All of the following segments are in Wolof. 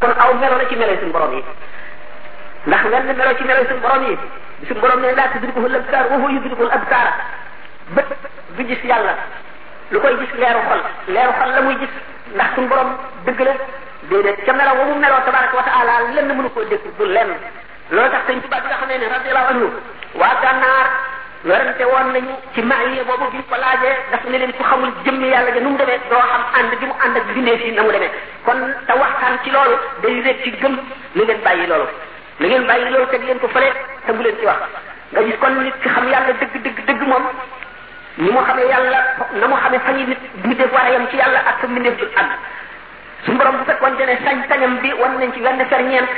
kon aw melo la ci melo suñu borom yi ndax wenn melo ci melo suñu borom yi suñu borom ne laa tudrikuhu labsaar wa huwa yudrikul absaara bët du gis yàlla lu koy gis leeru xol leeru xol la muy gis ndax suñu borom dëgg la déedéet ca melo wa mu meloo tabaraka wa taala lenn mënu koo dégg du lenn loolu tax sëñ Tuubaa bi nga xamee ne radiyallahu anhu waa gànnaar werante woon nañu ci maaliye boobu bi ñu ko laajee daf ne leen ku xamul jëmmi yàlla ja nu mu demee doo xam ànd gi mu ànd ak bindee fii na mu demee kon te waxtaan ci loolu day réet ci gëm na ngeen bàyyi loolu na ngeen bàyyi loolu teg leen ko fële te bu leen ci wax nga gis kon nit ki xam yàlla dëgg dëgg dëgg moom ni mu xamee yàlla na mu xamee fa ñu nit mbindeef war a yem ci yàlla ak sa mbindeef du àgg suñu borom bu fekkoon ne sañ-sañam bi war nañ ci wenn ferñeent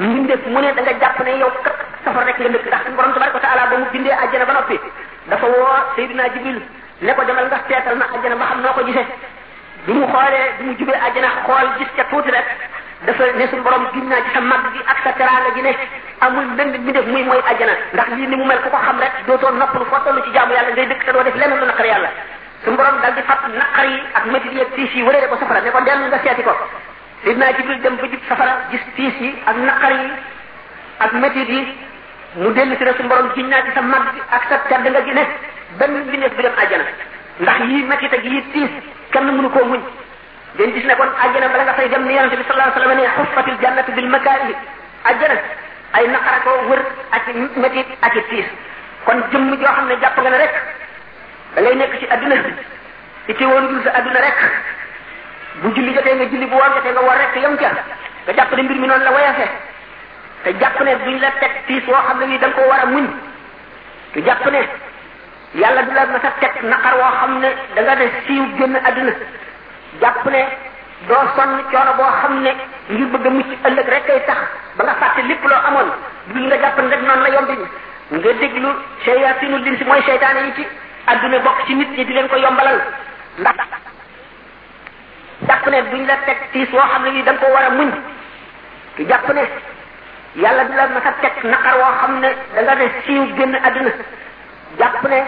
mbindeef mu ne da nga jàpp ne yow kat safar rek nga dëkk ndax suñu borom tabaraka wa taala ba mu bindee àjjana ba noppi dafa woo Seydina Jibril ne ko demal nga seetal ma àjjana ba xam noo ko gisee bi mu xoolee bi mu jubee àjjana xool gis ca tuuti rek dafa ne suñu borom giñ naa ci sa mag gi ak sa teraanga gi ne amul benn mi def muy mooy àjjana ndax lii ni mu mel ku ko xam rek dootoo noppalu foo toll ci jaamu yàlla ngay dëkk te doo def lenn lu naqar yàlla suñu borom dal di fàtt naqar yi ak métit yi ak tiis yi wëree ko safara ne ko dellu nga seeti ko Seydina Jibril dem ba jub safara gis tiis yi ak naqar yi ak métit yi mu dellu si ne suñu borom giñ naa ci sa mag ak sa tedd nga gi ne benn mbindeef bi dem àjjana ndax yii métit ak yii tiis kenn mënu koo muñ den gis ne kon àjjana bala nga fay dem ni yonente bi sallallahu alayhi wasallam ne xuffatil jannatu bil makaari àjjana ay naqara ko wër ak métit ak i tiis kon jëmm joo xam ne jàpp nga ne rek da ngay nekk ci adduna bi ci ci woon dul sa adduna rek bu julli jotee nga julli bu woor jotee nga woor rek yem ca nga jàpp ne mbir mi noonu la woyafe te jàpp ne duñ la teg tiis woo xam ne nii da nga ko war a muñ te jàpp ne yàlla du la ma sa teg naqar woo xam ne da nga ne siiw génn adduna jàpp ne doo sonn coono boo xam ne ngir bëgg a mucc ëllëg rek kay tax ba nga fàtte lépp loo amoon du nga jàpp ne rek noonu la yomb nga déglu seytaanu lin si mooy seytaane yi ci adduna bokk ci nit ñi di leen ko yombalal ndax jàpp ne duñ la teg tiis woo xam ne nii da nga ko war a muñ te jàpp ne yàlla du la mas a teg naqar woo xam ne da nga ne siiw génn adduna jàpp ne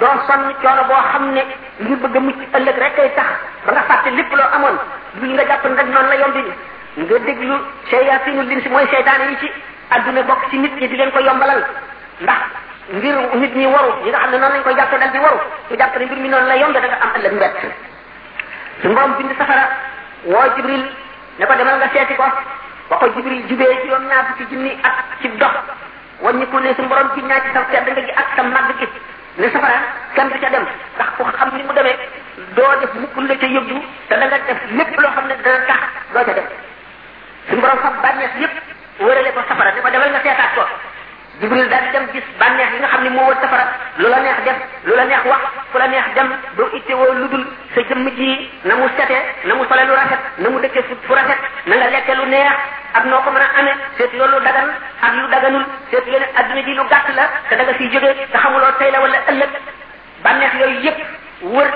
doo sonn coono boo xam ne ngir bëgg a mucc ëllëg rek ay tax ba nga fàtte lépp loo amoon lu nga jàpp ne rek noonu la yomb ni nga déglu seytaanu lin si mooy seytaane yi ci adduna bokk ci nit ñi di leen ko yombalal ndax ngir nit ñi waru yi nga xam ne noonu lañ koy jàpp dal di waru ñu jàpp ne mbir mi noonu la yomb da nga am ëllëg mbett su ngoom bind safara woo jibril ne ko demal nga seeti ko ba ko jibril jubee juróom ñaar fukki junni ak ci dox wàññiku ne suñu borom ci ñaar ci sa tedd nga gi ak sa màgg gi ne safara kenn du ca dem ndax ku xam ni mu demee doo def mukk lu la ca yóbbu te da nga def lépp loo xam ne dana tax doo ca dem suñu borom fab bànneex yépp wërale ko safara ne ko demal nga seetaat ko jibril daal di dem gis bànneex yi nga xam ne moo wër safara lu la neex def lu la neex wax fu la neex dem doo ittewoo lu dul sa jëmm ji na mu sete na mu sole lu rafet na mu dëkke fu rafet na nga lekke lu neex ak noo ko mën a amee seet loolu dagan ak lu daganul seet leen adduna ji lu gàtt la te da nga fiy jógee te xamuloo tey la wala ëllëg bànneex yooyu yëpp wër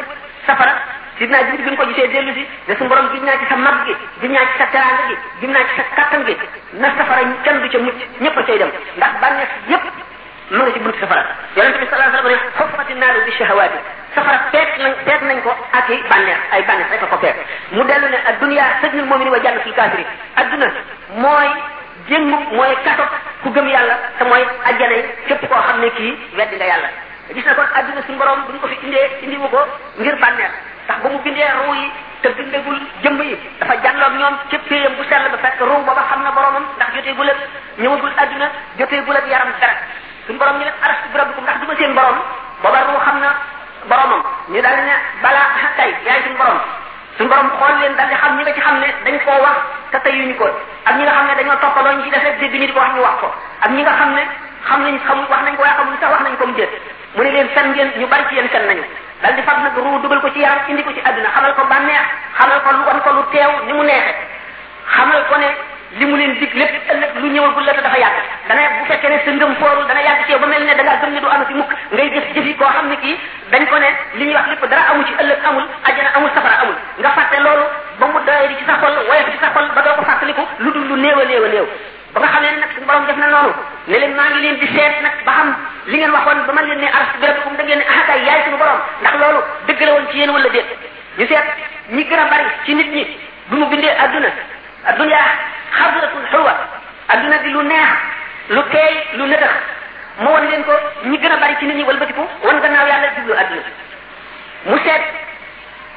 safara sidna jibril bi nga ko gisee dellu si ne su borom gis naa ci sa mag gi gis naa ci sa teraanga gi gis naa ci sa kattan gi na safara kenn du ca mucc ñëpp a cay dem ndax bànneex yëpp ma nga ci buntu safara yonent bi sallallahu alayhi wasallam ne xuffati naaru bi shahawaati safara peet nañ peet nañ ko ak i bànneex ay bànneex rek la ko peet mu dellu ne ak dunya sëjnul mu'mini wa jannatul kaafiri adduna mooy jéngu mooy kaso ku gëm yàlla te mooy ajjana yi képp koo xam ne kii weddi nga yàlla gis na kon adduna suñu borom bu ñu ko fi indee indi wu ko ngir bànneex ndax ba mu bindee ruu yi te bindagul jëmm yi dafa jàlloog ñoom ca péeyam bu sell ba fekk ruw booba xam na boromam ndax joteegul ak ñëwagul adduna joteegul ak yaram dara suñu borom ñu ne arastu bi rabbikum ndax du ma seen borom booba ruw xam na boromam ñu daal ne balaa xattay yaay suñu borom suñu borom xool leen daal di xam ñi nga ci xam ne dañ koo wax te tayuñu ko ak ñi nga xam ne dañoo toppaloo ñu ci def rek dégg ñu di ko wax ñu wax ko ak ñi nga xam ne xam nañ xamul wax nañ ko waaye xamul sax wax nañ ko mu jël mu ne leen fen ngeen ñu bari ci yéen fen nañu dal di fab nag ruu dugal ko ci yaram indi ko ci àdduna xamal ko bànneex xamal ko lu wan ko lu teew ni mu neexe xamal ko ne li mu leen dig lépp ëllëg lu ñëwagul la te dafa yàgg dana bu fekkee ne sa ngëm foorul dana yàgg ci yow ba mel ne da ngaa gëm ne du amati mukk ngay jëf jëf yi koo xam ne kii dañ ko ne li ñuy wax lépp dara amu ci ëllëg amul ajjana amul safara amul nga fàtte loolu ba mu doyee di ci sa xol woyof ci sa xol ba doo ko fàttaliku lu dul lu néew a néew a néew ba nga xamee ne nag suñu borom def na noonu ne leen maa ngi leen di seet nag ba xam li ngeen waxoon ba ma leen ne aras béréb fu mu da ngeen ne ah kay yaay suñu borom ndax loolu dëgg la woon ci yéen wala déet ñu seet ñi gën a bari ci nit ñi bu mu bindee adduna adduna xadratul xulwa adduna di lu neex lu teey lu nëtëx mu wan leen ko ñi gën a bari ci nit ñi walbatiku wan gannaaw yàlla jublu adduna mu seet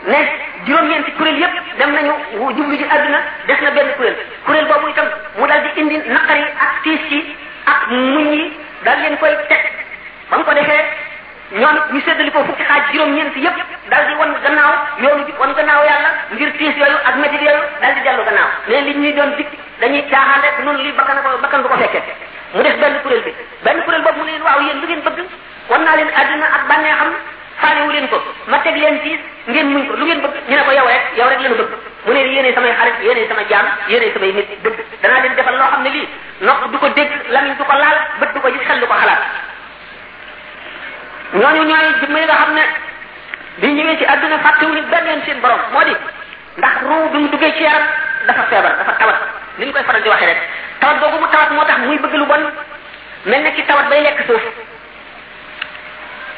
ne juróom-ñeenti kuréel yépp dem nañu wu- jublu ji àdduna des na benn kuréel kuréel boobu itam mu daal di indi naqar yi ak tiis yi ak muñ yi daal leen koy teg ba mu ko defee ñoom it ñu séddali ko fukki xaaj juróom-ñeent yépp daal di wan gannaaw yoonu bi wan gannaaw yàlla ngir tiis yooyu ak métit yooyu daal di dellu gannaaw mais li ñuy doon dikk dañuy caaxaan rek noonu li bakkan ko bakkan du ko fekkee mu def benn kuréel bi benn kuréel boobu mu ne leen waaw yéen lu ngeen bëgg wan naa leen àdduna ak bànneexam faalewu leen ko ma teg leen fii ngeen muñ ko lu ngeen bëgg ñu ne ko yow rek yow rek lañu bëgg mu ne yéenay samay xarit yéenay sama jaam yéenay samay nit dëgg danaa leen defal loo xam ne lii nopp du ko dégg lamiñ du ko laal bët du ko gis xel du ko xalaat ñooñu ñooy jëmm yi nga xam ne bi ñëwee ci àdduna fàttewuñu benn yoon seen borom moo di ndax ruu bi mu duggee ci yaram dafa feebar dafa tawat ni ñu koy faral di waxee rek tawat boobu mu tawat moo tax muy bëgg lu bon mel na ki tawat bay lekk suuf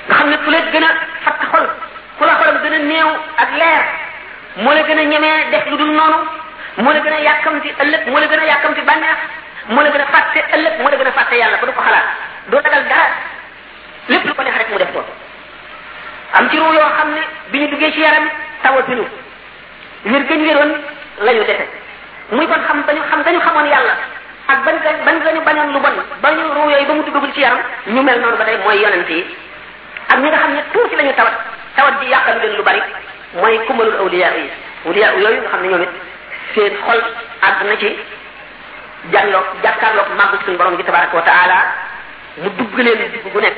nga xam ne ku la gën a fatt xol ku la xolam gën a néew ak leer moo la gën a ñemee def lu dul noonu moo la gën a yàkkamti ëllëg moo la gën a yàkkamti bànneex moo la gën a fàtte ëllëg moo la gën a fàtte yàlla ba du ko xalaat doo ragal dara lépp lu ko neex rek mu def ko am ci ruu yoo xam ne bi ñu duggee ci yaram tawatuñu wér gañ wéroon la ñu defe muy kon xam ba ñu xam dañu xamoon yàlla ak ban ga ban ga ñu bañoon lu bon ba ñu ruu yooyu ba mu duggagul ci yaram ñu mel noonu ba tey mooy yonent yi ak ñi nga xam ne tuuti la ñu tawat tawat ji yàqal leen lu bari mooy kumalul awliya yi awliya yooyu nga xam ne ñoom it seen xol àgg na ci jànloog jàkkaarloog màggu suñu borom gi tabaraka wa taala mu dugg leen dugg bu nekk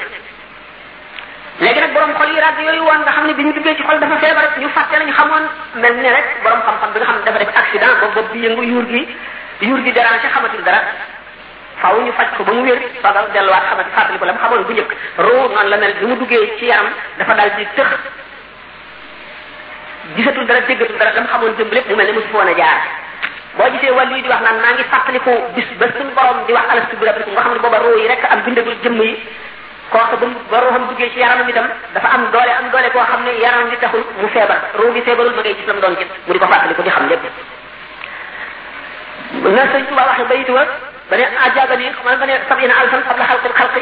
léegi nag borom xol yi ràgg yooyu woon nga xam ne bi ñu duggee ci xol dafa feebar rek ñu fàtte lañu xamoon mel ne rek borom xam-xam bi nga xam ne dafa def accident ba bopp bi yëngu yuur gi yuur gi dérangé xamatul dara faaw ñu faj ko ba mu wér fagal delluwaat xamati fàttali ko la mu xamoon bu njëkk roo noonu la mel bi mu duggee ci yaram dafa daal di tëx gisatul dara déggatul dara dama xamoon jëm lépp mu mel ne mosu foon a jaar boo gisee wàllu yi di wax naan maa ngi fàttaliku bis ba suñu borom di wax alastu bi rabbikum nga xam ne booba roo yi rek am bindagul jëmm yi kooku ba ba ruuxam duggee ci yaramam itam dafa am doole am doole koo xam ne yaram bi taxul mu feebar ruu bi feebarul ma ngay gis la mu doon gis mu di ko fàttaliku di xam lépp na sëñ Tuba waxe bayitu wa ba ne ajabani xamal ba ne sabina alfan qabla xalqil xalqi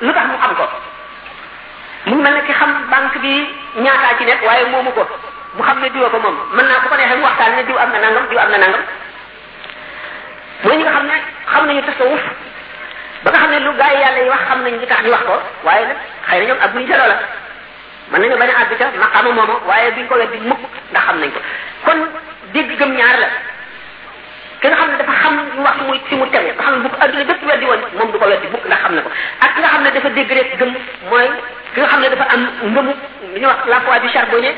lu tax mu xam ko mu ngi mel ne ki xam banque bi ñaataa ci nekk waaye moomu ko mu xam ne diwa ko moom mën naa bu ko neexee mu waxtaan ne diw am na nangam diw am na nangam mooy ñi nga xam ne xam nañu tasawuf ba nga xam ne lu gaa yi yàlla yi wax xam nañu li tax ñu wax ko waaye nag xëy na ñoom ak buñu jaloo la mën nañu bañ a àgg ca maqaama moomu waaye duñ ko weddi mukk ndax xam nañ ko kon dégg gëm ñaar la ki nga xam ne dafa xam ñu wax muy fi mu tegu nga xam ne bu ko adduna bépp weddi woon moom du ko weddi mukk ndax xam na ko ak ki nga xam ne dafa dégg rek gëm mooy ki nga xam ne dafa am ngëmu li ñuy wax la foi du charbonnier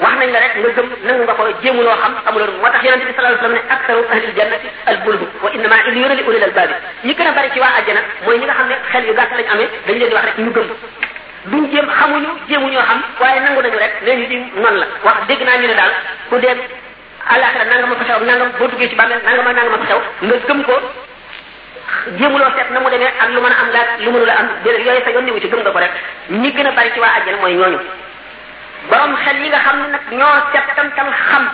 wax nañ la rek nga gëm nangu nga ko jéemuloo xam amuloo moo tax yonente bi sallallahu alayhi wasallam ne aktaru ahlil jannati al bulhu wa innama illiyuna li ulil albabi ñi gën a bari ci waa àjjana mooy ñi nga xam ne xel yu gàtt lañ amee dañ leen di wax rek ñu gëm duñ jéem xamuñu jéemuñoo xam waaye nangu nañu rek nee ñu di noonu la wax dégg naa ñu ne daal ku dee àllaaxira nangam a fa xew nangam boo duggee ci bàmmeel nangam a nangam a fa xew nga gëm ko jéemuloo seet na mu demee ak lu mën a am laaj lu mënul a am déedéet yooyu sa yoon ni wu ci gëm nga ko rek ñi gën a bari ci waa àjjana mooy ñooñu borom xel yi nga xam ne nag ñoo settantal xam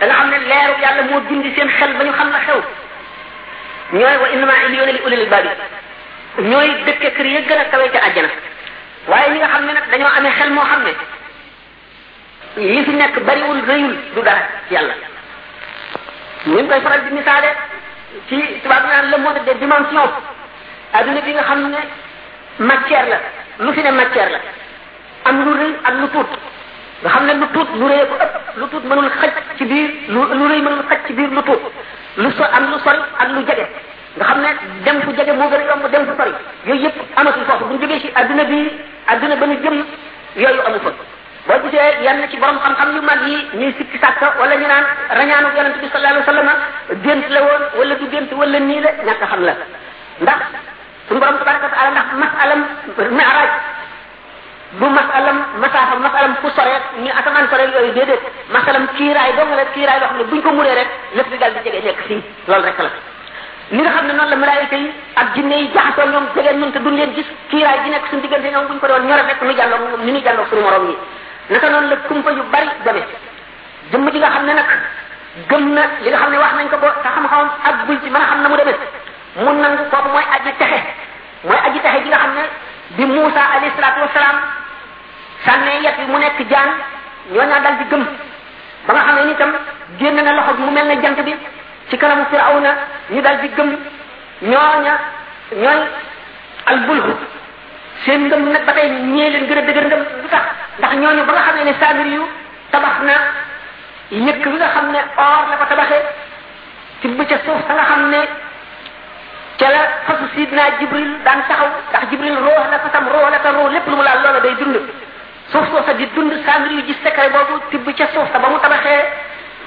da nga xam ne leeru yàlla moo dindi seen xel ba ñu xam la xew ñooy wa innama illiyona li ulil babi ñooy dëkke kër ya gën a kawe ca àjjana waaye ñi nga xam ne nag dañoo amee xel moo xam ne li fi nekk bariwul rëyul du dara ci yàlla ñu ngi koy faral di misaale ci tubaab bi naan le monde des dimensions adduna bi nga xam ne matière la lu fi ne matière la am lu rëy ak lu tuut nga xam ne lu tuut lu rëy ko ëpp lu tuut mënul xaj ci biir lu lu rëy mënul xaj ci biir lu tuut lu so am lu sori ak lu jege nga xam ne dem fu jege moo gën a yomb dem fu sori yooyu yëpp amatul foofu bu ñu jógee ci adduna bi adduna ba ñu jëm yooyu amu fa boo gisee yenn ci borom xam-xam yu mag yi ñuy sikki sàkka wala ñu naan rañaanu yonente bi sallallahu alayhi wa sallam gént la woon wala du gént wala nii la ñàkk xam la ndax suñu borom tabaraka wa taala ndax masalam mi'raj du masalam masaafa masalam fu sore ni asamaan sore yooyu déedéet masalam kiiraay dong la kiiraay loo xam ne buñ ko muree rek lépp di dal di jege nekk fii loolu rek la ni nga xam ne noonu la malaayika yi ak jinne yi jaxasoo ñoom jegeen ñun te duñ leen gis kiiraay gi nekk suñu diggante ñoom buñ ko doon ñore rek nu jàlloo moom ni ñu jàlloo suñu morom yi naka noonu la kumpa yu bari demee jëmm ji nga xam ne nag gëm na li nga xam ne wax nañ ko ba te xam-xamam ak bul ci mën a xam na mu demee mun nangu kooku mooy aji texe mooy aji taxe ji nga xam ne bi Muusa alayhi salaatu wasalaam sànnee yet bi mu nekk jaan ñooñaa dal di gëm ba nga xam ne ni tam génn na loxo bi mu mel na jant bi ci kanamu Firawna ñu dal di gëm ñooña ñooy albulhu seen ngëm nag ba tey ñee leen gën a dëgër ngëm lu tax ndax ñooñu ba nga xam ne ne saamir yu tabax na yëkk bi nga xam ne or la ko tabaxee tibb ca suuf sa nga xam ne ca la fasu sidna jibril daan taxaw ndax jibril roox la fasam roox la te roox lépp lu mu laal loola day dund suuf soo sa di dund saamir yu gis secret boobu tibb ca suuf sa ba mu tabaxee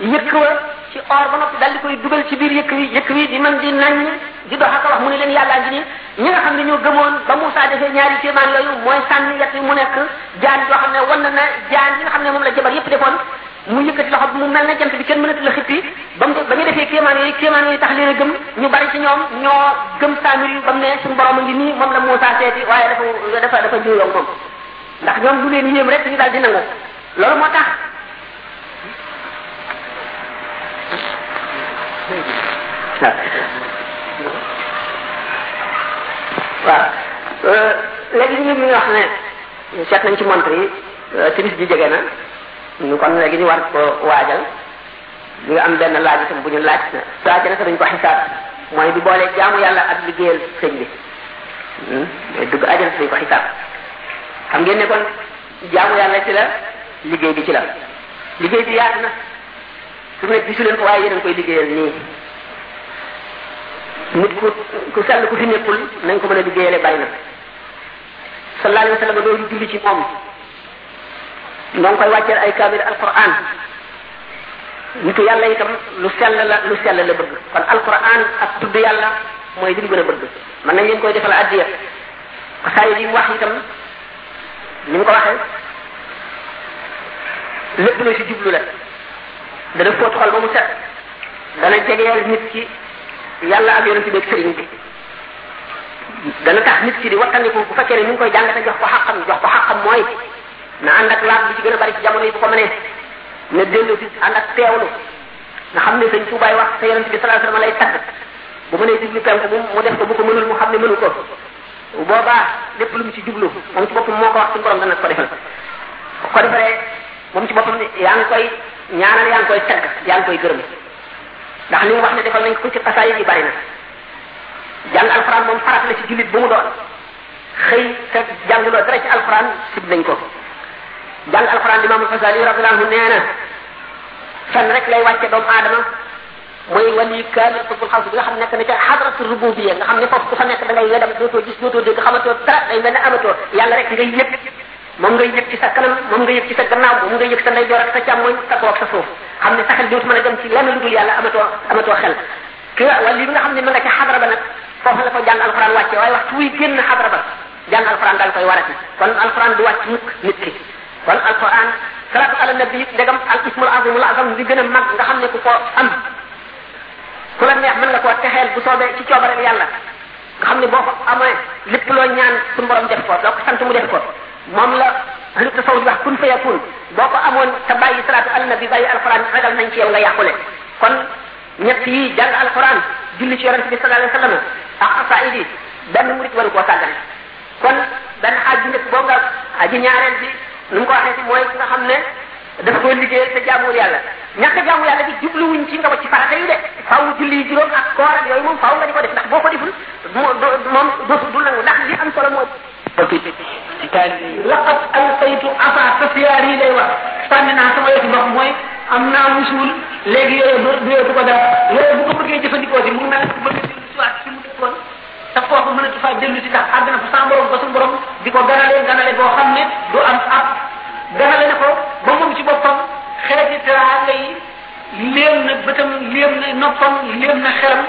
yëkk wa ci or ba noppi dal di koy dugal ci biir yëkk wi yëkk wi di man di naññ di dox ak wax mu ne leen yàllaa ngi nii ñi nga xam ne ñoo gëmoon ba Moussa defee ñaari kéemaan yooyu mooy sànni yet yi mu nekk jaan yoo xam ne wan na jaan yi nga xam ne moom la jabar yépp defoon mu yëkkati loxo bi mu mel ne jant bi kenn mënatu la xippi ba mu ba ñu defee kéemaan yooyu kéemaan yooyu tax leen a gëm ñu bari ci ñoom ñoo gëm saamir yu ba mu ne suñu borom a ngi nii moom la Moussa seeti waaye dafa dafa dafa juuyoo moom ndax ñoom lu leen yéem rek ñu daal di nangu loolu moo tax waaw léegi ñu ngi wax ne seet nañ ci montre yi timis ji jege na ñu kon léegi ñu war ko waajal ñu ngi am benn laaj itam bu ñu laaj na saa ci naka duñ ko xisaab mooy di boole jaamu yàlla ak liggéeyal sëñ bi mooy dugg ajal duñ ko xisaab xam ngeen ne kon jaamu yàlla ci la liggéey bi ci la liggéey bi yaatu na su ne gisu leen ko waaye yéen a ngi koy liggéeyal nii nit ku ku sell ku fi nekkul nañ ko mën a liggéeyale bari na sallallahu alayhi wa sallam doo julli ci moom ñoo ngi koy wàcceel ay kaamil alquran nitu yàlla itam lu sell la lu sell la bëgg kon alquran ak tudd yàlla mooy li mu gën a bëgg mën nañ leen koy defal addiya xasaayid yi mu wax itam ni mu ko waxee lépp lu ci jublu la dana fóot xol ba mu set dana jegeel nit ki yàlla ak yonent bi ak sëriñ bi dana tax nit ki di wattandiku bu fekkee ne mi ngi koy jàng te jox ko xaqam jox ko xaqam mooy na ànd ak laab bi ci gën a bari ci jamono yi bu ko mënee na dellu si ànd ak teewlu nga xam ne sëñ Tuubaay wax sa yonent bi sallallahu alayhi wasallam lay tagg bu mënee jublu penku bu mu def ko bu ko mënul mu xam ne mënu ko boobaa lépp lu mu ci jublu moom ci boppam moo ko wax suñu borom dana ko defal ko defaree moom ci boppam yaa ngi koy ñaanal yaa ngi koy tagg yaa ngi koy gërëm ndax li mu wax ne defal nañ ko ci xasaay yi bari na jàng alxuraan moom farat la ci jullit bu mu doon xëy te jàng loo dara ci alxuraan sib nañ ko jàng alxuraan li maamul Xasaali radiyallahu anhu nee na fenn rek lay wàcce doomu aadama mooy wali kaamil xutbul xaws bi nga xam nekk na ca xadratu rububiyya nga xam ne foofu ku fa nekk da ngay wedam dootoo gis dootoo dégg xamatoo dara day mel ne amatoo yàlla rek ngay yëg moom ngay yëg ci sa kanam moom ngay yëg ci sa gannaaw moom ngay yëg sa ndeyjoor ak sa càmmoñ sa kaw ak sa suuf xam ne sa xel dootu mën a dem ci lenn lu dul yàlla amatoo amatoo xel ki nga wàllu bi nga xam ne ma nga ca xadra ba nag foofu la ko jàng alxuraan wàcce waaye waxtu wuy génn xadra ba jàng alxuraan daal koy warati kon alxuraan du wàcc mukk nit ki kon alxuraan salaatu ala nabi ndegam al ismul azimul azam li gën a mag nga xam ne ku ko am ku la neex mën nga koo texeel bu soobee ci coobare yàlla nga xam ne boo ko amee lépp loo ñaan suñu borom def ko doo ko sant mu def ko moom la lu tasaw di wax kun fa yakun boo ko amoon te bàyyi salaatu ala nabi bàyyi alxuraan ragal nañ ci yow nga yàqule kon ñett yi jàng alxuraan julli ci yonent bi sallallahu alayhi wa sallam ak xasaayid yi benn murit waru koo sàggane kon benn xaaj bi njëkk boo nga aji ñaareel bi nu mu ko waxee ci mooy ki nga xam ne dafa koo liggéeyal te jaamuwul yàlla ñàkk a jaamu yàlla bi jubluwuñ ci nga wacc farata yi de faaw julli yi juróom ak koor ak yooyu moom faaw nga di ko def ndax boo ko deful moom doo du nangu ndax li am solo mooy boppi ci taal yi laqat alqaytu afa sasiyaar yi lay wax sànni naa sama yëfi bopp mooy am naa musul léegi yooyu du du yooyu ko def yooyu bu ko bëggee jëfandikoo si mu ngi mel ne bëgg a dellu si waat fi mu dëkkoon te foofu mënatu faa dellu si tax àgg na fa sama borom ba suñu borom di ko ganale ganale boo xam ne du am ab ganale na ko ba moom ci boppam xeeti teraanga yi léem na bëtam léem na noppam léem na xelam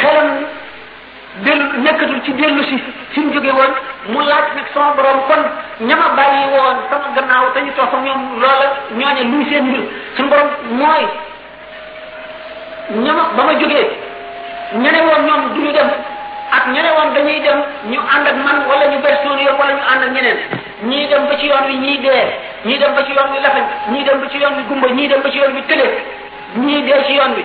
xelam dellu nekkatul ci dellu si fi mu jóge woon mu laaj nag sama borom kon ñama bàyyi woon sama gannaaw te ñu toog ak ñoom loola ñooñe luy seen mbir suñu borom mooy ñama ba ma jógee ñene woon ñoom du ñu dem ak ñene woon dañuy dem ñu ànd ak man wala ñu ber seen yoon wala ñu ànd ak ñeneen ñii dem ba ci yoon wi ñii dee ñii dem ba ci yoon wi lafañ ñii dem ba ci yoon wi gumba ñii dem ba ci yoon wi tële ñii dee ci yoon wi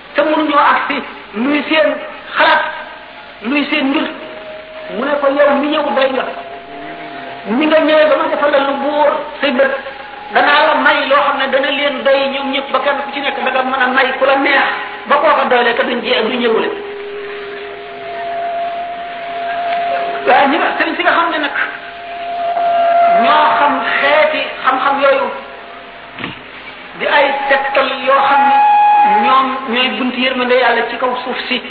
te mënuñoo ak si nuy seen xalaat nuy seen mbir mu ne ko yow mi ñëw doy nga ni nga ñëwee ba ma defal la lu buur say bët danaa la may loo xam ne dana leen doy ñoom ñëpp ba kenn ku ci nekk da nga mën a may ku la neex ba kooka doyle te duñ jee du ñëwule waaye ñi nga sëriñ si nga xam ne nag ñoo xam xeeti xam-xam yooyu di ay tegtal yoo xam ne ñoom ñooy bunt yërmande yàlla ci kaw suuf si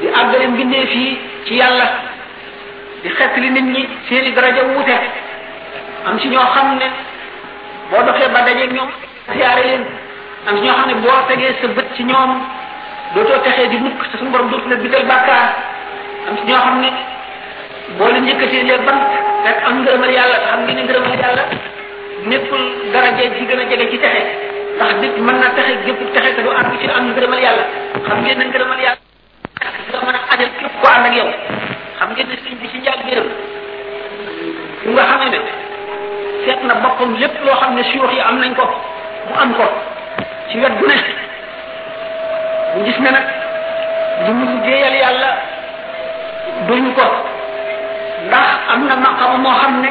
di àggale mbindeef yi ci yàlla di xettali nit ñi seeni daraja wuute am ci ñoo xam ne boo doxee ba dajeeg ñoom siyaare leen am ci ñoo xam ne boo tegee sa bët ci ñoom dootoo texee di mukk te suñu borom dootu la bindal bàkkaar am ci ñoo xam ne boo leen yëkkatee les bant rek am ngërëmal yàlla te xam ngeen ne ngërëmal yàlla nekkul daraja ji gën a jege ci texe ndax nit mën na texe gépp texe te du am ci am ngërëmal yàlla xam ngeen ne ngërëmal yàlla nga mën a ajal képp ko ànd ak yow xam ngeen ne sëñ bi ci njaag biram bu nga xamee ne seet na boppam lépp loo xam ne suyoox yi am nañ ko mu am ko ci wet gu ne mu gis ne nag li mu liggéeyal yàlla duñ ko ndax am na maqama moo xam ne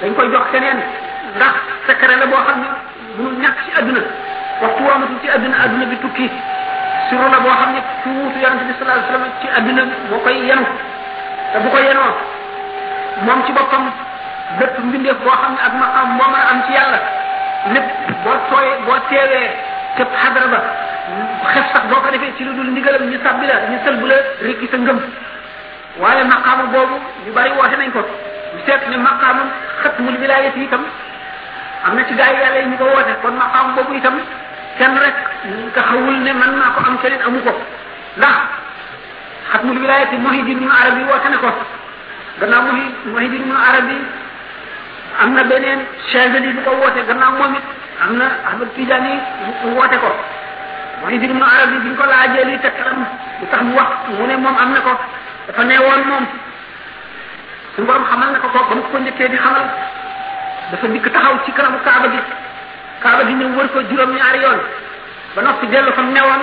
dañ koy jox keneen ndax secret la boo xam ne mënul ñàkk ci adduna waxtu woomatu ci adduna adduna bi tukki suru la boo xam ne ci wuutu yonente bi sallallahu alayhi wasallam ci adduna bi moo koy yenu te bu ko yenoo moom ci boppam bépp mbindeef boo xam ne ak ma am moo mën a am ci yàlla lépp boo tooyee boo teewee ca xadara ba xef sax boo ko defee ci lu dul ndigalam ñu sàbbi la ñu sëlbu la rikki sa ngëm waaye maqaama boobu ñu bari woote nañ ko ñu seet ne maqaama xatmul wilaayati itam am na ci gaa yi yàlla yi ñu ko woote kon maqaama boobu itam kenn rek taxawul ne man naa ko am keneen amu ko ndax xatmul wilaayati Muhyiddin Ibn Arabi woote na ko gannaaw Muhyiddin Ibn Arabi am na beneen Chazali bu ko woote gannaaw moom it am na Ahmad Tijaani mu woote ko mooy Ibn Ibn Arabi bi ñu ko laajee li tekkalam lu tax mu wax mu ne moom am na ko dafa nee woon moom suñu borom xamal na ko ko ba mu ko njëkkee di xamal dafa dikk taxaw ci kanamu kaaba gi kaaba gi ñëw wër ko juróom-ñaari yoon ba noppi dellu fa mu newoon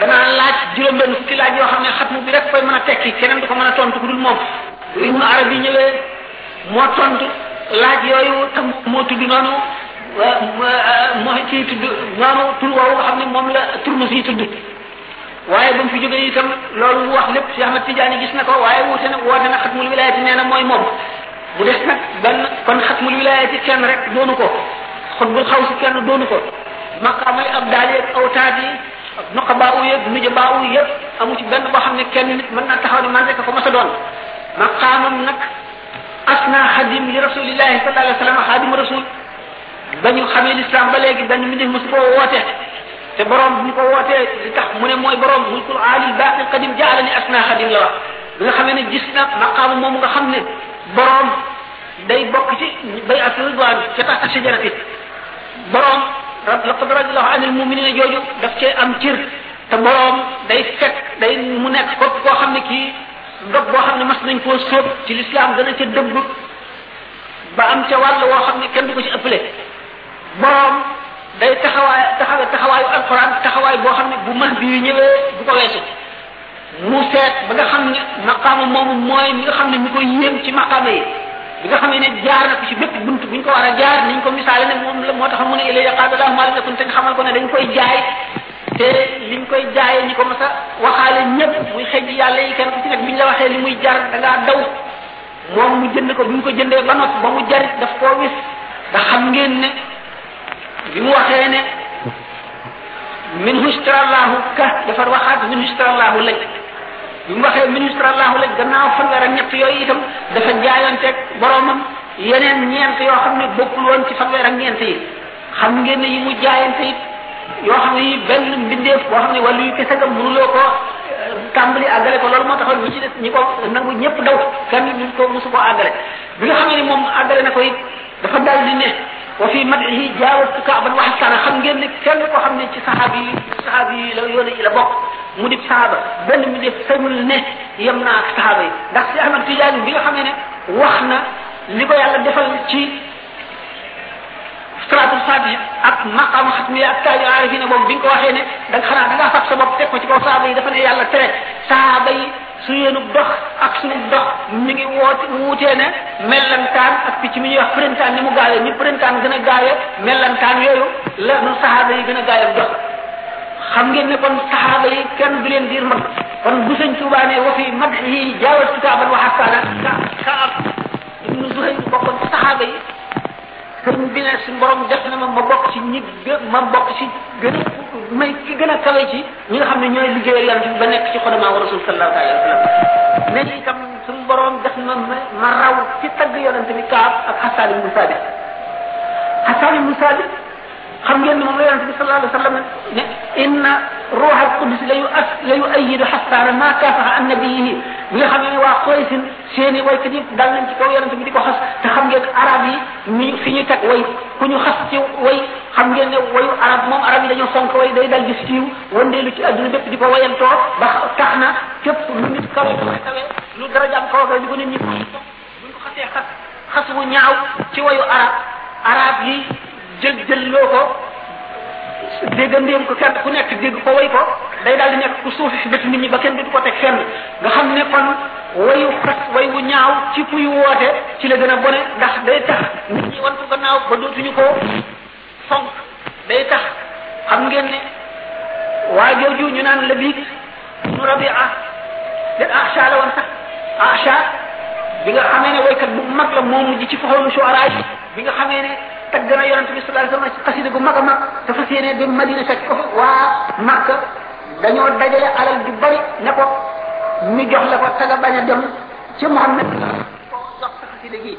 danaa laaj juróom benn fukki laaj yoo xam ne xatmu bi rek koy mën a tekki keneen du ko mën a tontu ku dul moom ibnu arab yi ñëwee moo tontu laaj yooyu tam moo tudd noonu moo ci tudd noonu tur woowu nga xam ne moom la turmus yi tudd waaye ba mu fi jógee itam loolu mu wax lépp Cheikh Ahmad Tidiane gis na ko waaye wuute na woote na xatmul wilayati nee na mooy moom mu des nag benn kon xatmul wilayati kenn rek doonu ko xutbul xaw si kenn doonu ko maqaamay ab daal yeeg awtaat yi nuqabaa u yeeg nujabaa u yëpp amu ci benn boo xam ne kenn nit mën naa taxaw ne man rek ko mas a doon maqaamam nag asna xadim li rasulillahi sallallahu alayhi wa sallam xaadimu rasul ba ñu xamee lislaam ba léegi benn mi def mosu koo woote te borom bu ñu ko wootee li tax mu ne mooy borom mulkul aali baaqi qadim jaala ni asna xadim la wax bi nga xamee ne gis na maqaama moomu nga xam ne borom day bokk ci bay asridwaan ca tax ak shajarati boroom rab laqad radiyallahu anil muminina jooju daf cee am cër te boroom day fekk day mu nekk ko koo xam ne kii dog boo xam ne mas nañ koo sóob ci lislaam dana ca dëbb ba am ca wàll woo xam ne kenn du ko ci ëppale boroom day taxawaay taxawa taxawaayu alquran taxawaay boo xam ne bu mën bi yu ñëwee du ko weesu mu seet ba nga xam ne maqaama moomu mooy mi nga xam ne mi ko yéem ci maqaama yi bi nga xam ne jaar na ko ci bépp bunt bu ñu ko war a jaar ni ñu ko misaale ne moom la moo tax mu ne ilay yaqaab lahu ma lam yakun te xamal ko ne dañ koy jaay te liñ koy jaayee ñi ko mas a waxaale ñëpp muy xëj yàlla yi kenn ku ci nekk bi ñu la waxee li muy jar da ngaa daw moom mu jënd ko bi mu ko jëndee ba noppi ba mu jarit daf koo wis ndax xam ngeen ne bi mu waxee ne min hustara allahu ka dafa waxaat min hustara allahu laj bi mu waxee min hustara allahu laj gannaaw fanweer ak ñett yooyu itam dafa jaayanteeg boromam yeneen ñeent yoo xam ne bokkul woon ci fanweer ak ñeent yi xam ngeen ne yi mu jaayante it yoo xam ne yi benn mbindeef boo xam ne wàllu yu kese nga mënuloo ko tàmbali àggale ko loolu moo taxoon ñi ci des ñi ko nangu ñëpp daw kenn ñu ko mosu koo àggale bi nga xam ne ni moom àggale na ko it dafa dal di ne wa fi madhihi jaawatu kaaban wa xasaana xam ngeen ne kenn koo xam ne ci saxaabi yi saxaabi yi la yoone yi la bokk mu di saxaaba benn mi def sañul ne yem naa ak saxaaba yi ndax si Ahmad Tijaani bi nga xam ne wax na li ko yàlla defal ci salaatul faatiha ak maqaama xatmiya ak taaju aarifina boobu bi nga ko waxee ne da nga xanaa da ngaa fab sa bopp teg ko ci kaw saaba yi dafa ne yàlla tere saaba yi su yéenu dox ak suñu dox mi ngi woote wuutee ne mellantaan ak picc mi ñuy wax printemps ni mu gaawee ni printemps gën a gaawee mellantaan yooyu la nu saxaaba yi gën a gaawee dox xam ngeen ne kon saxaaba yi kenn du leen diir mag kon bu sëñ Tuubaa ne wa fi mag yi jaawal kitaaban wa xasaana ka ka ab ibnu Zuhayr bokkoon ci saxaaba yi sëriñ bi ne suñu borom def na ma ma bokk ci ñi gë ma bokk ci gën a may ki gën a kawe ci ñi nga xam ne ñooy liggéeyal yàlla bi ba nekk ci xodama wa rasul sallallahu alayhi wa sallam mais itam suñu borom def na ma ma raw ci tagg yonente bi kaab ak xasaani musa bi xasaani musa bi xam ngeen ne moom la yonente bi sallallahu alayhi wa sallam ne inna ruuxa alqudus la yu as la yu ayidu xasaana ma kaafaxa annabiyihi bi nga xam ne waa Quraysin seeni waykat yi dal nañ ci kaw yonent bi di ko xas te xam ngeen arab yi ni fi ñu teg way ku ñu xas ci way xam ngeen ne wayu arab moom arab yi dañoo fonk way day dal di siiw wandeelu ci adduna bépp di ko wayantoo ba tax na képp lu nit kawe kawe kawe lu dara jam kaw kaw di ko nit ñi buñ ko xasee xas xas bu ñaaw ci wayu arab arab yi jël jël loo ko déggandéem ko kenn ku nekk dégg ko way ko day daal di nekk ku suufi fi bët nit ñi ba kenn du ko teg fenn nga xam ne kon wayu xas way wu ñaaw ci kuy woote ci la gën a bone ndax day tax nit ñi wan ko gannaaw ba dootuñu ko fonk day tax xam ngeen ne waa jooju ñu naan la biig ibnu rabia den ahsha la woon sax ahsha bi nga xamee ne waykat bu mag la moo mujj ci faxoonu shuara yi bi nga xamee ne tagg na yonente bi sallallahu alayhi wasallam ci xasida gu mag a mag dafa séenee dem madina fekk ko fa waa makka dañoo dajale alal ju bari ne ko ñu jox la ko taga bañ a dem ci muhammad ko jox sa xasida gi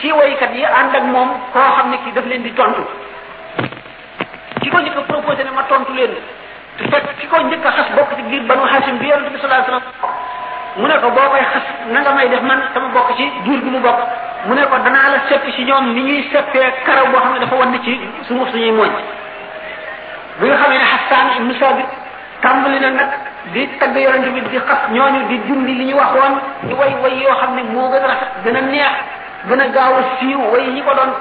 ci woykat yi ànd ak moom koo xam ne kii daf leen di tontu ki ko njëkk a proposé ne ma tontu leen te fekk ki ko njëkk a xas bokk ci biir banu Hashim bi yonent bi sallallahu alayhi wasallam mu ne ko boo koy xas na nga may def man sama bokk ci jur bi mu bokk mu ne ko danaa la sepp ci ñoom ni ñuy seppee karaw boo xam ne dafa wan ci sunguf suñuy mooñ bi nga xamee ne Hassan ibn Sabit tàmbali na nag di tagg yonent bi di xas ñooñu di dindi li ñu waxoon di way way yoo xam ne moo gën a rafet gën a neex gën a gaaw a siiw way yi ko doon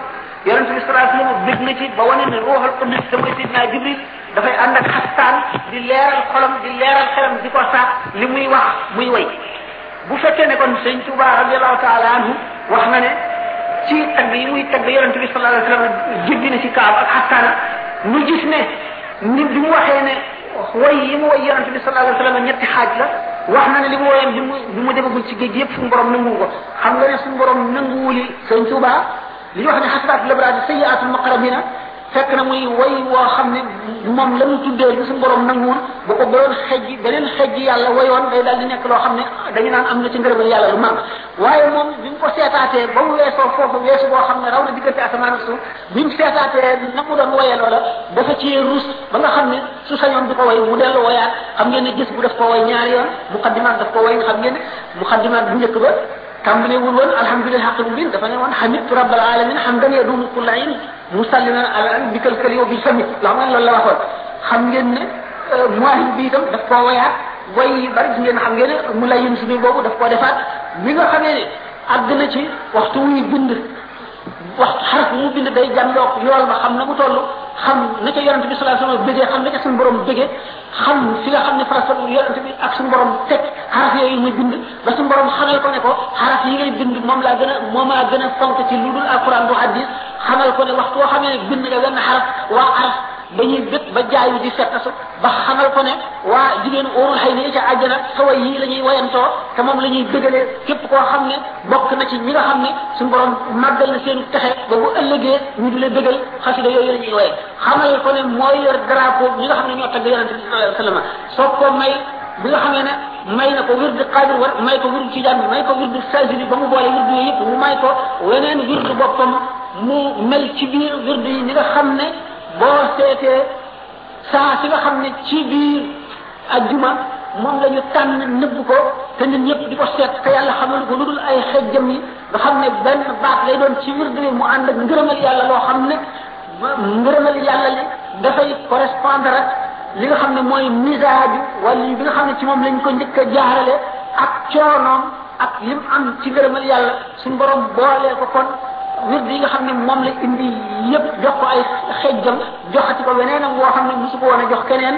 yonent bi sallallahu alayhi wasallam bég na ci ba wane ne ruuxal qudus te mooy sidna jibril dafay ànd ak xastaan di leeral xolam di leeral xelam di ko sax li muy wax muy way bu fekkee ne kon sëñ Tuuba radiallahu taala anhu wax na ne ci tagg yi muy tagg yonente bi sallallahu alayhi wa sallam jéggi na ci kaab ak xattaana ñu gis ne nit bi mu waxee ne way yi mu way yonente bi sallallahu alayhi wa sallam ñetti xaaj la wax na ne li mu woyoon bi mu bi mu demagul ci géej yëpp suñu borom nangu ko xam nga ne suñu borom nanguwuli sëñ Tuuba li ñu wax ne xasraatu labraadi sayyiaatul muqarrabina fekk na muy way woo xam ne moom la mu tuddee li suñu borom nanguwul bu ko doon xejj beneen xejj yàlla wayoon day daal di nekk loo xam ne dañu naan am na ci ngërëmal yàlla lu mag waaye moom bi mu ko seetaatee ba mu weesoo foofu weesu boo xam ne raw na diggante asamaan ak suuf bi mu seetaatee na mu doon wayee loola dafa ci rus ba nga xam ne su sañoon du ko way mu dellu wayaat xam ngeen ne gis bu daf ko way ñaari yoon muqaddimaat daf ko way xam ngeen ne muqaddimaat bu njëkk ba tàmbale wul woon alhamdulilah xaqi mubin dafa ne woon hamidtu rabbal alamin hamdan yadumu kulla ayni musallina ala an bikal kal yow bi samit la xam loolu la waxoon xam ngeen ne muahid bi itam daf koo wayaat way yi bari gis ngeen xam ngeen ne mu lay yun suñu boobu daf koo defaat mi nga xamee ne àgg na ci waxtu wuy bind waxtu xaraf mu bind day jàndoog yool ba xam na mu toll xam na ca yonente bi sallallahu alayhi wasallam bëggee xam na ca suñu borom bëggee xam fi nga xam ne fa la sa yonent bi ak suñu borom teg xaraf yooyu muy bind ba suñu borom xamal ko ne ko xaraf yi ngay bind moom laa gën a moom laa gën a fonk ci lu dul alquran bu hadis xamal ko ne waxtu woo xamee ne bind nga benn xaraf waa xaraf dañuy bët ba jaayu di fettasu ba xamal ko ne waa jigéenu óorul xëy ni ca àjjana sawa yii la ñuy wayantoo te moom la ñuy dëgalee képp koo xam ne bokk na ci ñi nga xam ne suñu borom màggal na seen texe ba bu ëllëgee ñu di la dëgal xasida yooyu la ñuy waye xamal ko ne mooy yor drapeau ñi nga xam ne ñoo tagg yonente bi sallallahu alayhi wa sallam soo ko may bi nga xam ne ne may na ko wird xaadir war may ko wird tijaan bi may ko wird sajidi ba mu boole wird yooyu yëpp mu may ko weneen wird boppam mu mel ci biir wird yi ñi nga xam ne boo seetee saa si nga xam ne ci biir ajjuma moom la ñu tànn nëbb ko te nit ñëpp di ko seet te yàlla xamal ko lu dul ay xejjam yi nga xam ne benn baat lay doon ci wird yi mu ànd ak ngërëmal yàlla loo xam ne ngërëmal yàlla li dafay correspondre rek li nga xam ne mooy misaaju wala bi nga xam ne ci moom lañ ko njëkk a jaarale ak coonoom ak lim am ci ngërëmal yàlla suñu borom boolee ko kon wird yi nga xam ne moom la indi yëpp jox ko ay xejjam joxati ko weneenam woo xam ne mosu ko woon a jox keneen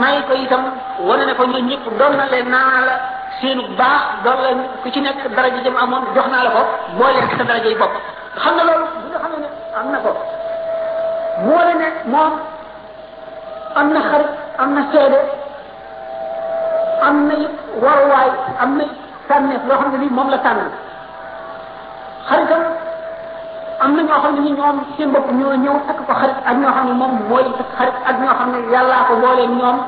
may ko itam wane ne ko ñoo ñëpp doon na leen naa la seenu baax doon la ku ci nekk daraja jëm amoon jox naa la ko boolee sa daraja yi bopp xam nga loolu bi nga xam ne am na ko mu wane ne moom am na xarit am na seede am na it waruwaay am na it tànneef loo xam ne lii moom la tànn xaritam am na ñoo xam ne ni ñoom seen bopp ñoo ñëw takk ko xarit ak ñoo xam ne moom mooy takk xarit ak ñoo xam ne yàllaa ko boolee ñoom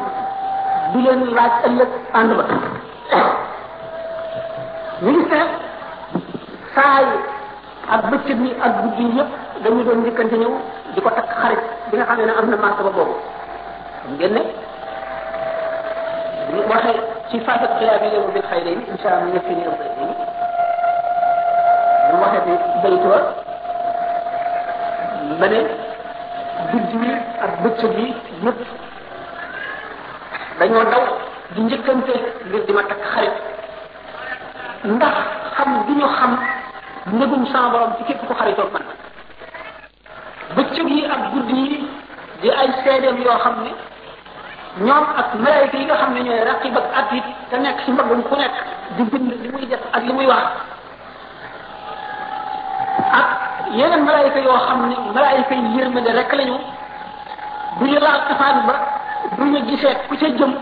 di leen laaj ëllëg ànd ba ñu gis ne saa yi ak bëccëg yi ak guddi yi yëpp dañu doon njëkkante ñëw di ko takk xarit bi nga xam ne am na martaba boobu ngeen ne bu waxee ci faasat xiyaam yi yow bil xay day insha allah ñëpp ñu ëpp ni bu waxee bi baytu wa ba ne guddi yi ak bëccëg yi yëpp dañoo daw di njëkkante ngir di ma takk xarit ndax xam bi ñu xam ndëgum sama borom ci képp ku xaritoog man bëccëg yi ak guddi yi di ay seedeem yoo xam ne ñoom ak malaayika yi nga xam ne ñooy raqib ak at it te nekk ci mbaggum ku nekk di bind li muy def ak li muy wax ak yeneen malaayika yoo xam ne malaayika yi yërmande rek lañu du ñu laal safaan ba du ñu gisee ku ca jëm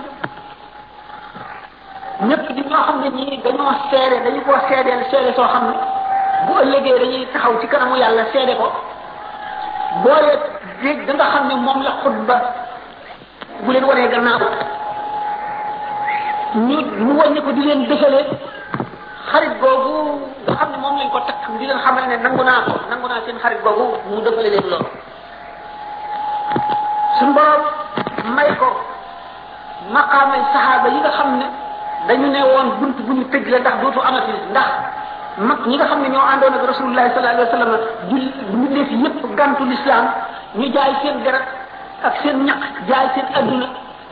ñëpp di ñoo xam ne ñii dañoo seede dañu koo seedeel seede soo xam ne bu ëllëgee dañuy taxaw ci kanamu yàlla seede ko boole dégg da nga xam ne moom la xutba bu leen wanee gannaaw ñu mu wàññi ko di leen dëfale xarit googu nga xam ne moom lañ ko takk di leen xamal ne nangu naa ko nangu naa seen xarit googu mu dëfale leen loolu suñu borom may ko maqaamay saxaaba yi nga xam ne dañu ne woon bunt bu ñu tëj la ndax dootu amati ndax mag ñi nga xam ne ñoo àndoon ak rasulullah sallallahu alayhi wa sallam julli mbindeef yépp gantu l'islam ñu jaay seen deret ak seen ñaq jaay seen adduna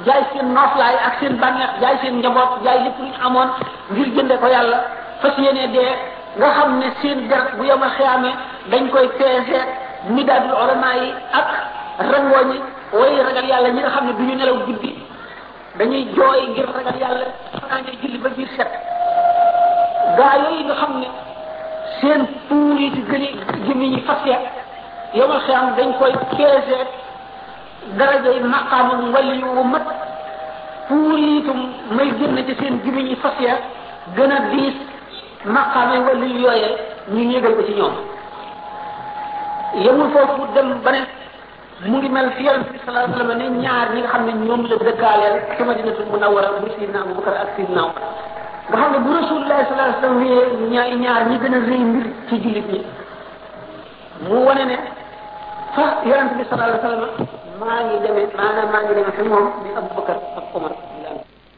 jaay seen nooflaay ak seen bànneex jaay seen njaboot jaay lépp lu ñu amoon ngir jënde ko yàlla fas yéene dee nga xam ne seen der bu yem a xiyaame dañ koy peese midaadul ulama yi ak rangooñi way ragal yàlla ñi nga xam ne du ñu nelaw guddi dañuy jooy ngir ragal yàlla fanaane julli ba biir set gaa yooyu nga xam ne seen puur yi di gën a jëmmi ñi fas ya yomal xiyam dañ koy peese daraja yi maqaamam wali wu mat puur yi itam may génn ci seen jëmmi ñi fas ya gën a diis maqaamay wali yu yooyee ñu yégal ko ci ñoom yemul foofu dem ba ne mu ngi mel fi yonent bi sallallahu alayhi wasallam ne ñaar ñi nga xam ne ñoom la dëkkaaleel ci madinatul munawwara bu sidna abubakar ak sidna umar nga xam ne bu rasulullah sallallahu alayhi wasallam wéyee ñaay ñaar ñi gën a rëy mbir ci jullit ñi mu wane ne fa yonent bi sallallahu alayhi wasallam maa ngi demee maanaam maa ngi demee fi moom ni abubakar ak umar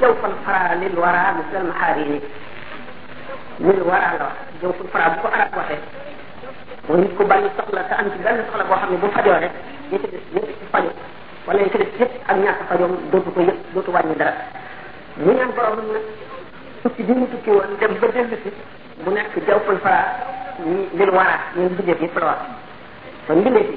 jawfal fara lil wara misal maxaarini lil wara la wax jawfal fara bu ko arab waxee mooy nit ku bari soxla te am ci benn soxla boo xam ne bu fajoo rek yi ci des yëpp ci fajo wala yi ci des yëpp ak ñàkk fajoom dootu ko yëpp dootu wàññi dara mu ñaan borom nag tukki bi mu tukki woon dem ba dellu si mu nekk jawfal fara ñi lil wara ñeen bindee fi yëpp la wax kon bindee fi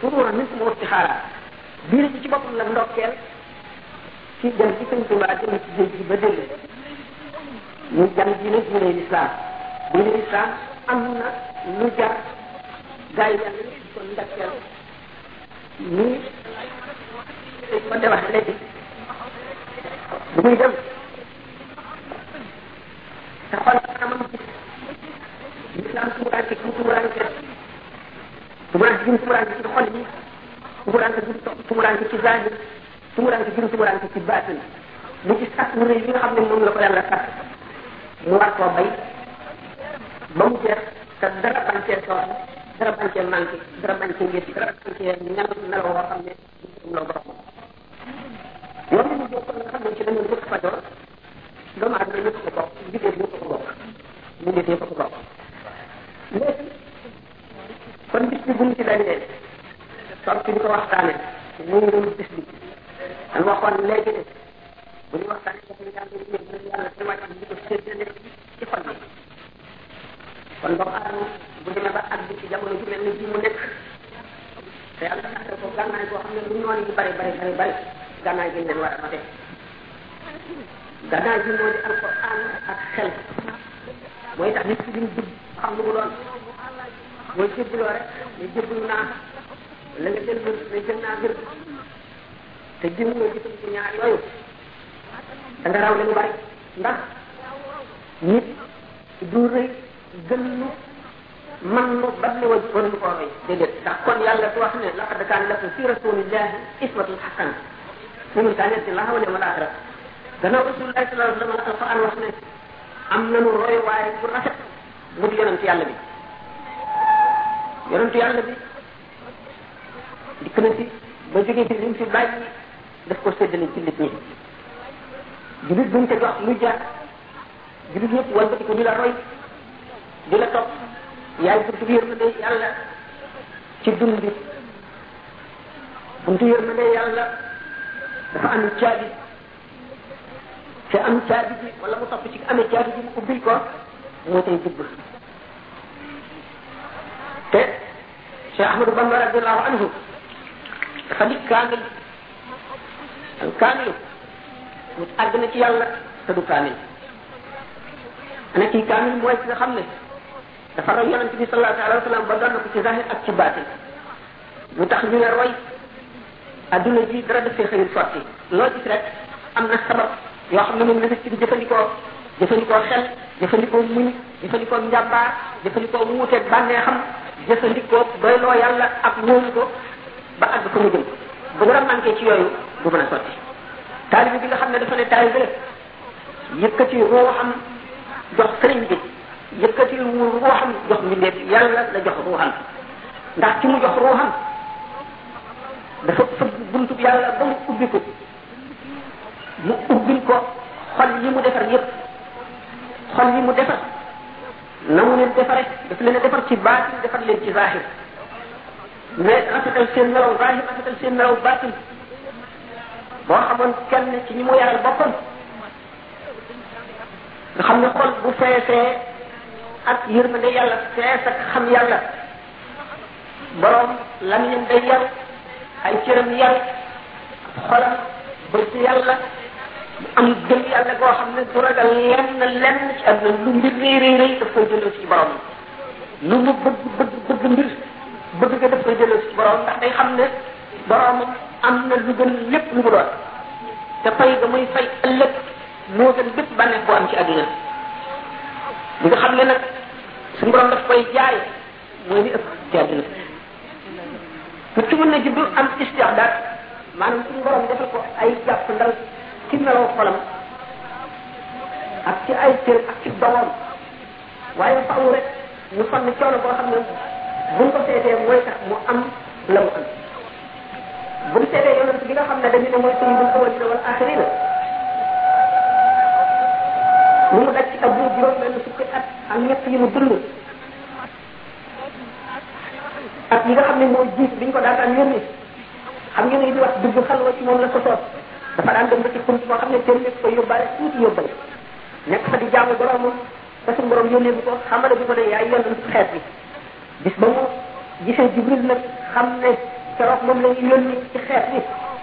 suruura nit mu istixaara biir bi ci boppam la ndokkeel ci dem ci sëñ Tuubaa dem ci géej gi ba dellu ñu jam diine diine lislaam diine lislaam am na lu jar gaa yi yàlla di ko ndokkeel ni dañ ko de wax léegi bu muy dem te xool kanamam gis lislaam tuuraanke tuuraanke tumuranke gim tumuranke ci xol yi tumuranke gim tumuranke ci zahir tumuranke gim tumuranke ci baatin mu ci sàkk mu ne yi nga xam ne moom la ko yàlla sàkk mu war koo bay ba mu jeex te dara bañ cee soor dara bañ cee manqué dara bañ cee ngir dara bañ cee ñan nelaw woo xam ne duñ la borom yoon bi mu jóg kon nga xam ne ci dañu bëgg fajoo doomu aadama ñëpp ko bokk jigéen ñëpp ko bokk ñu ngi ko bokk léegi kon bis bi buñ ci dajee toog ci di ko waxtaane ñu ngi doon bis bi dañ waxoon léegi ne bu ñu waxtaane ko ñu daal di ñëw bu yàlla te wàcc di ko séddale ci xol bi kon doomu aadama bu demee ba àgg ci jamono ju mel ni ji mu nekk te yàlla saxal ko gànnaay boo xam ne lu noonu yu bari bari bari bari gànnaay gi leen war a mate gàddaay bi moo di alquran ak xel mooy tax nit ki duñ dugg xam lu mu doon mooy jébbaloo rek ne jébbalu naa la nga jël wér ne jël naa wér te jëm nga gisam ci ñaar yooyu da nga raw li mu bari ndax nit du rëy gën lu man mu badli waj war ñu koo roy déedéet ndax kon yàlla du wax ne laqad kaana lakum fi rasulillahi iswatun hasana ñu mun kaa nekk laa wala wala axira gannaaw rasulullahi sallallahu alayhi wa sallam alquran wax ne am nanu roy waaye bu rafet mu di yonent yàlla bi yonent yàlla bi dikk na si ba jógee fi lim fi bàyyi daf ko séddale jullit ñi jullit buñ ko jox lu jaar jullit ñëpp wal ko di la roy di la topp yaay buntu yërmande yàlla ci dund bi buntu yërmande yàlla dafa am caabi te am caabi ji wala mu topp ci amee caabi ji mu ubbil ko moo tey dugg te Cheikh Ahmadou Bamba radiallahu anhu dafa dikkaanal al kaamilu nit àgg na ci yàlla te du kaamil ana kii kaamil mooy ki nga xam ne dafa roy yonent bi sallallahu alayhi wa sallam ba doon na ko ci zahir ak ci baatin lu tax ñu ne roy adduna ji dara def fee xëyul sotti loo gis rek am na sabab yoo xam ne moom la nit ki di jëfandikoo jëfandikoo xel jëfandikoo muñ jëfandikoo njàmbaar jëfandikoo wuuteeg bànnee xam jëfandikoo doyloo yàlla ak wóolu ko ba àgg fa mu jëm bu dara manqué ci yooyu du mën a sotti taalibi bi nga xam ne dafa ne taalibi la yëkkati ruuxam jox sëriñ bi yëkkati ruuxam jox mbindeef yàlla la jox ruuxam ndax ci mu jox ruuxam dafa fëgg buntu yàlla ba mu ubbi ko mu ubbil ko xol yi mu defar yépp xol yi mu defar na mu leen defare daf leen a defar ci baatin defar leen ci zahir ne rafetal seen melaw zahir rafetal seen melaw baatin boo xamoon kenn ci ñi mu yaral boppam nga xam ne xol bu feesee ak yërmande yàlla fees ak xam yàlla borom lamiñam day yar ay cëram yar xolam bëgg yàlla am gëm yàlla goo xam ne du ragal lenn lenn ci àdduna lu mbir rëy rëy rëy daf koy jëndoo ci borom lu mu bëgg bëgg bëgg mbir bëgg nga def koy delloo ci borom ndax day xam ne borom am na lu gën lépp lu mu doon te fay ga muy fay ëllëg moo gën bépp bànneex boo am ci àdduna li nga xam ne nag suñu borom daf koy jaay mooy li ëpp ci àdduna ku ci mën na jublu am istixdaar maanaam suñu borom defal ko ay jàpp ndal ci meloo xolam ak ci ay cër ak ci doomam waaye faaw rek ñu sonn coono boo xam ne buñ ko seetee mooy tax mu am la mu am buñ seetee yonent bi nga xam ne dañu ne mooy suñu dund awal wal axirina lu mu daj ci ab bu juróom benn fukki at ak ñett yi mu dund ak yi nga xam ne moo jiit biñ ko daataan yónni xam ngeen ne di wax dugg xalwa ci moom la ko soot dafa daan dem ba ci xunti boo xam ne kenn nekk ko yóbbaale tuuti yóbbale nekk fa di jaamu boromam te suñu borom yónnee bu ko xamale bu ko ne yaay yàlla xeet bi bis ba mu gisee jibril nag xam ne keroog moom la ñu yónni ci xeet bi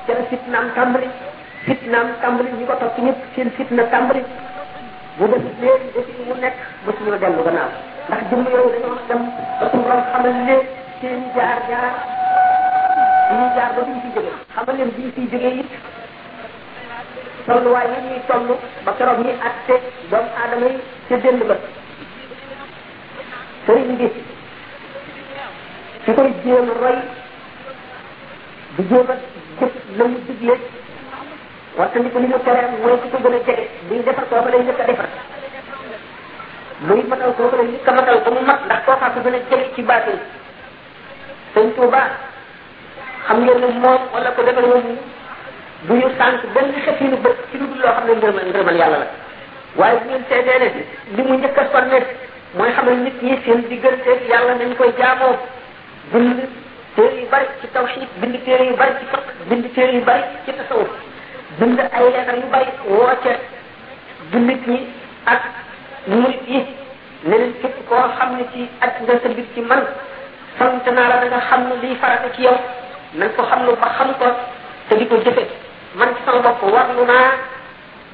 ca la fitnaam tàmbali fitnaam tàmbali ñi ko topp ñëpp seen fitna tàmbali mu def leen def mu nekk ba suñu dellu gannaaw ndax jëmm yooyu dañoo dem ba suñu borom xamal leen seen jaar jaar ñu jaar ba duñ fi jóge xamal leen duñ fi jóge it tolluwaay yi ñuy toll ba keroog ñuy àtte doomu aadama yi ca dénd ba sëriñ bi ci koy jéem a roy di jéem a jëf la mu digle wattandiku li mu tere mooy ki ko gën a jege buy defar kooku lay njëkk a defar buy matal kooku lay njëkk a matal ba mu mat ndax kookaa ko gën a jege ci baatin sëñ Tuubaa xam ngeen ne moom wala ko defal moom bu ñu sànq benn xëfinu bët ci lu dul loo xam ne ngërëmal ngërëmal yàlla la waaye bu ngeen seetee ne li mu njëkk a sonne mooy xamal nit ñi seen diggante yàlla nañ koy jaamoo bind téere yu bari ci tawxid bind téere yu bari ci fiq bind téere yu bari ci tasawuf bind ay leetar yu bari woo ca jullit ñi ak murit yi ne leen képp koo xam ne ci at nga sa mbir ci man sant naa la da nga xam ne liy farata ci yow na ko xam lu ba xam ko te di ko jëfe man ci sama bopp war lu naa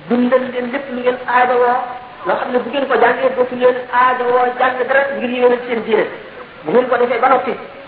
dundal leen lépp lu ngeen aadawoo loo xam ne bu ngeen ko jàngee dootu leen aadawoo jàng dara ngir yéwénal seen diine bu ngeen ko defee ba noppi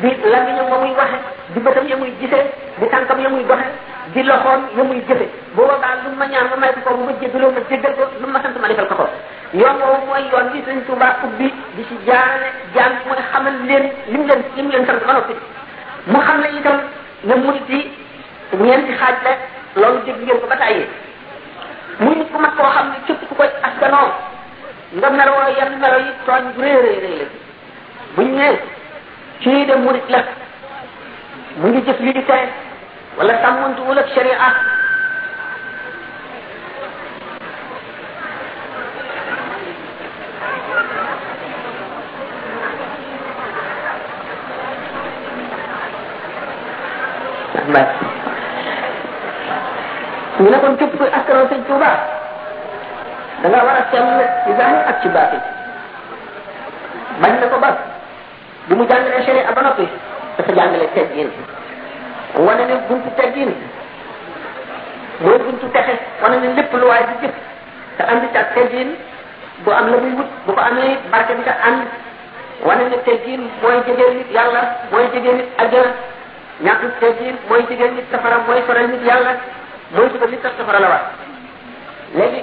di lamiñam ma muy waxe di bëtam ya muy gisee di tànkam ya muy doxe di loxoom ya muy jëfe booba daal lu ma ñaan ma may ko ko bu ma jéggaloo ma jéggal ko lu ma sant ma defal ko ko yoon woowu mooy yoon bi sëñ Tuubaa ubbi di ci jaarale jaam mooy xamal leen li mu leen li mu leen sant ba noppi mu xam ne itam ne murit yi ñeenti xaaj la loolu dégg ngeen ko ba tàyyi muy nit ku mag koo xam ne képp ku koy askanoo nga meloo yan melo yi tooñ bu rëy rëy rëy la buñ ne kii de murit la mu ngi jëf li di tere wala sàmmantu wala sharia Mbay ñu ne kon képp kuy askanoo sëñ Tuuba da nga war a sell ci zahir ak ci baatin bañ na ko ba bi mu jàngalee sharia ba noppi dafa jàngale teggin wane ne buntu teggin mooy buntu texe wane ne lépp lu waay di jëf te ànd ci ak teggin bu am la muy wut bu ko amee barke bi nga ànd wane ne teggin mooy jegeel nit yàlla mooy jegeel nit ajjana ñàkk teggin mooy jegeel nit safara mooy soral nit yàlla mooy suba nit sax safara la war léegi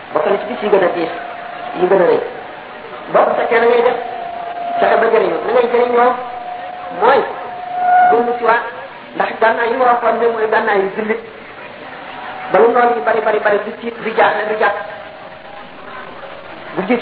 bokk na ci bis yi gën a diis yi gën a rëy boo ko fekkee na ngay def fexe ba jëriñu na ngay jëriñoo mooy dund ci waat ndax gànnaay yi mu waxoon ne mooy gànnaay yu jullit ba lu noonu yu bari bari bari du ci du jaaxle du jàpp bu gis